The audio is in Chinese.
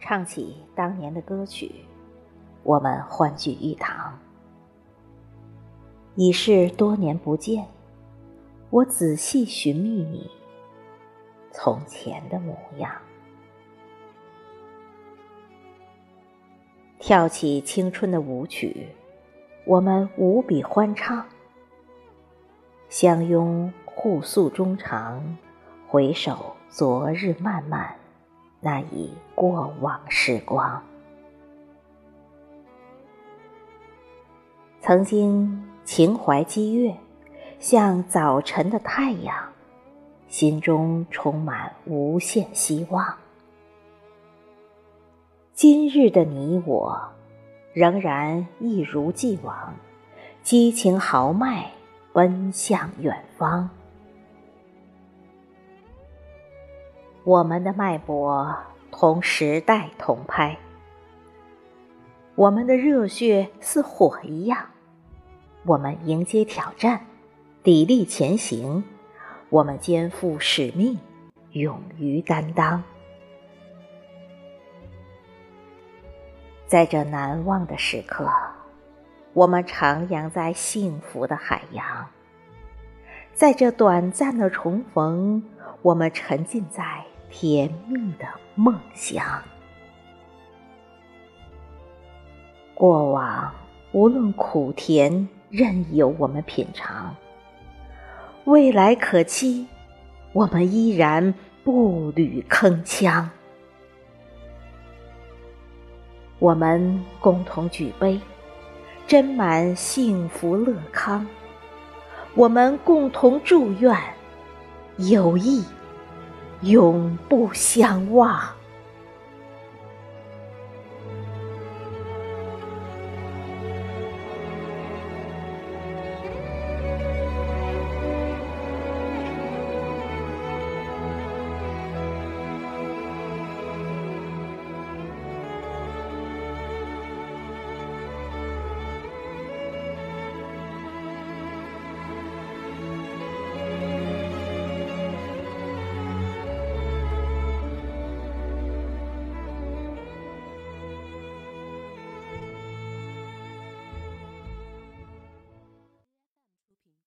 唱起当年的歌曲，我们欢聚一堂。已是多年不见，我仔细寻觅你从前的模样，跳起青春的舞曲，我们无比欢畅，相拥互诉衷肠，回首昨日漫漫。那已过往时光，曾经情怀激越，像早晨的太阳，心中充满无限希望。今日的你我，仍然一如既往，激情豪迈，奔向远方。我们的脉搏同时代同拍，我们的热血似火一样，我们迎接挑战，砥砺前行，我们肩负使命，勇于担当。在这难忘的时刻，我们徜徉在幸福的海洋；在这短暂的重逢，我们沉浸在。甜蜜的梦想，过往无论苦甜，任由我们品尝；未来可期，我们依然步履铿锵。我们共同举杯，斟满幸福乐康；我们共同祝愿友谊。永不相忘。